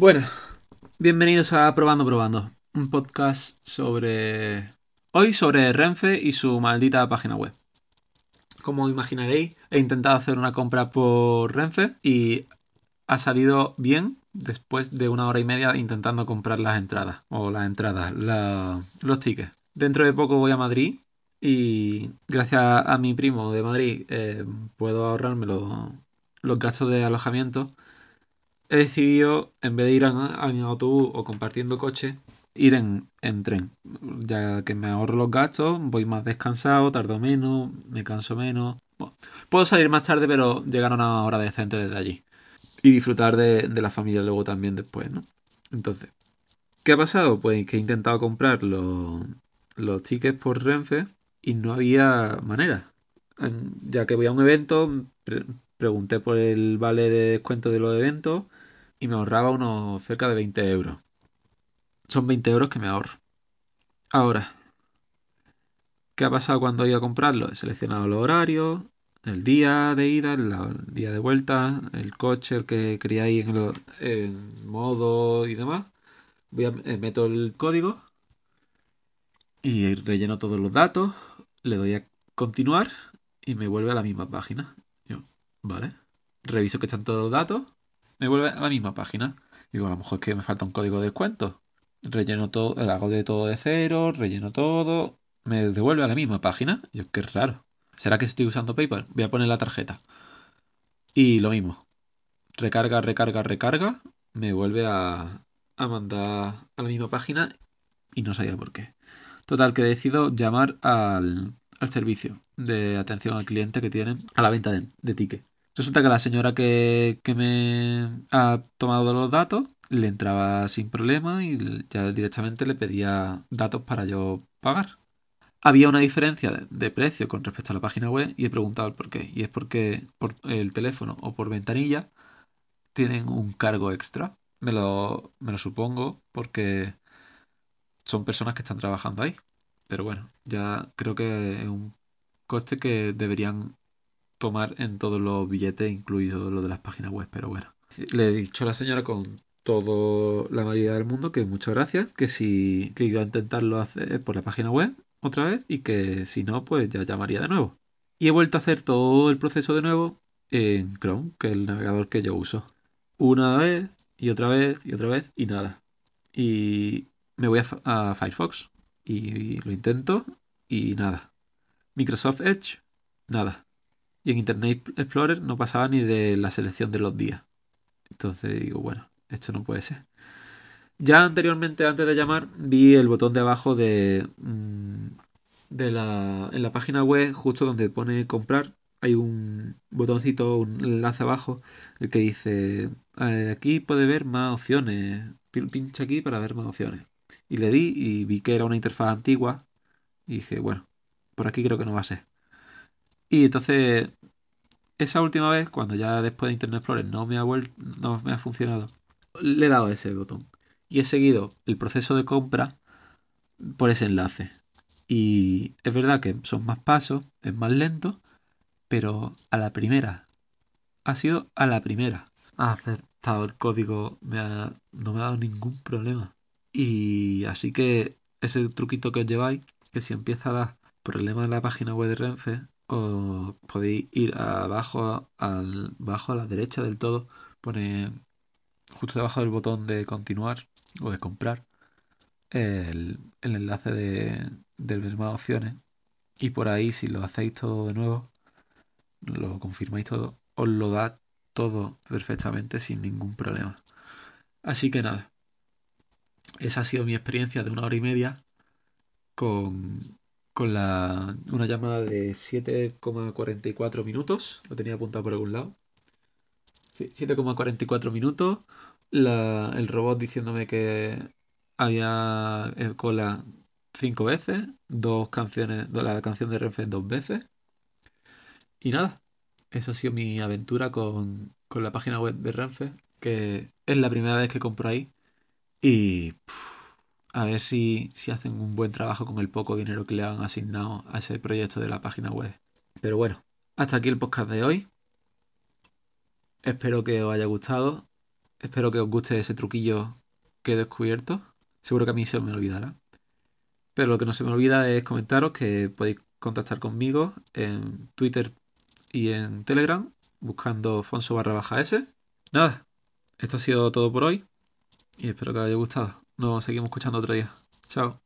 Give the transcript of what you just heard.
Bueno, bienvenidos a Probando Probando, un podcast sobre... Hoy sobre Renfe y su maldita página web. Como imaginaréis, he intentado hacer una compra por Renfe y ha salido bien después de una hora y media intentando comprar las entradas, o las entradas, los tickets. Dentro de poco voy a Madrid y gracias a mi primo de Madrid eh, puedo ahorrarme los gastos de alojamiento he decidido, en vez de ir en, autobús o compartiendo coche, ir en, tren. Ya que me ahorro los gastos, voy más descansado, tardo menos, me canso menos. puedo salir más tarde, pero llegar a una hora decente desde allí. Y disfrutar de, la familia luego también después, ¿no? Entonces, ¿qué ha pasado? Pues que he intentado comprar los, los tickets por Renfe y no había manera. Ya que voy a un evento, pregunté por el vale de descuento de los eventos y me ahorraba unos cerca de 20 euros. Son 20 euros que me ahorro. Ahora, ¿qué ha pasado cuando iba a comprarlo? He seleccionado los horarios, el día de ida, el día de vuelta, el coche, el que quería ir en, el, modo y demás. Voy a, eh, meto el código y relleno todos los datos, le doy a continuar y me vuelve a la misma página. Yo, vale. Reviso que están todos los datos me vuelve a la misma página. Digo, a lo mejor es que me falta un código de descuento. Relleno todo, hago de todo de cero, relleno todo, me devuelve a la misma página. Yo, qué raro. ¿Será que estoy usando PayPal? Voy a poner la tarjeta. Y lo mismo. Recarga, recarga, recarga. Me vuelve a, a mandar a la misma página y no sabía por qué. Total, que decido llamar al, al servicio de atención al cliente que tienen a la venta de, de ticket. Resulta que la señora que, me ha tomado los datos le entraba sin problema y ya directamente le pedía datos para yo pagar. Había una diferencia de, precio con respecto a la página web y he preguntado el por qué. Y es porque por el teléfono o por ventanilla tienen un cargo extra. Me lo, me lo supongo porque son personas que están trabajando ahí. Pero bueno, ya creo que es un coste que deberían tomar en todos los billetes, incluido lo de las páginas web, pero bueno. Le he dicho a la señora con toda la mayoría del mundo que muchas gracias, que si que iba a intentarlo hacer por la página web otra vez y que si no, pues ya llamaría de nuevo. Y he vuelto a hacer todo el proceso de nuevo en Chrome, que es el navegador que yo uso. Una vez y otra vez y otra vez y nada. Y me voy a Firefox y lo intento y nada. Microsoft Edge, nada. Y en Internet Explorer no pasaba ni de la selección de los días. Entonces digo, bueno, esto no puede ser. Ya anteriormente, antes de llamar, vi el botón de abajo de, mm, de la, en la página web, justo donde pone comprar, hay un botoncito, un enlace abajo, el que dice, eh, aquí puede ver más opciones. Pincha aquí para ver más opciones. Y le di y vi que era una interfaz antigua. Y dije, bueno, por aquí creo que no va a ser. Y entonces, esa última vez, cuando ya después de Internet Explorer no me ha, no me ha funcionado, le he dado ese botón. Y he seguido el proceso de compra por ese enlace. Y es verdad que son más pasos, es más lento, pero a la primera. Ha sido a la primera. Ha aceptado el código, no me ha dado ningún problema. Y así que ese truquito que os lleváis, que si empieza a dar problemas en la página web de Renfe, o podéis ir abajo, al, abajo a la derecha del todo, pone justo debajo del botón de continuar o de comprar el, enlace de, de más opciones y por ahí si lo hacéis todo de nuevo, lo confirmáis todo, os lo da todo perfectamente sin ningún problema. Así que nada, esa ha sido mi experiencia de una hora y media con con la, una llamada de 7,44 minutos. Lo tenía apuntado por algún lado. 7,44 minutos. el robot diciéndome que había eh, cola cinco veces. Dos canciones, la canción de Renfe dos veces. Y nada, eso ha sido mi aventura con, la página web de Renfe, que es la primera vez que compro ahí. Y a ver si, si hacen un buen trabajo con el poco dinero que le han asignado a ese proyecto de la página web. Pero bueno, hasta aquí el podcast de hoy. Espero que os haya gustado Espero que os guste ese truquillo que he descubierto. Seguro que a mí se me olvidará. Pero lo que no se me olvida es comentaros que podéis contactar conmigo en Twitter y en Telegram buscando Fonso barra baja S. Nada, esto ha sido todo por hoy y espero que os haya gustado. Nos seguimos escuchando otro día. Chao.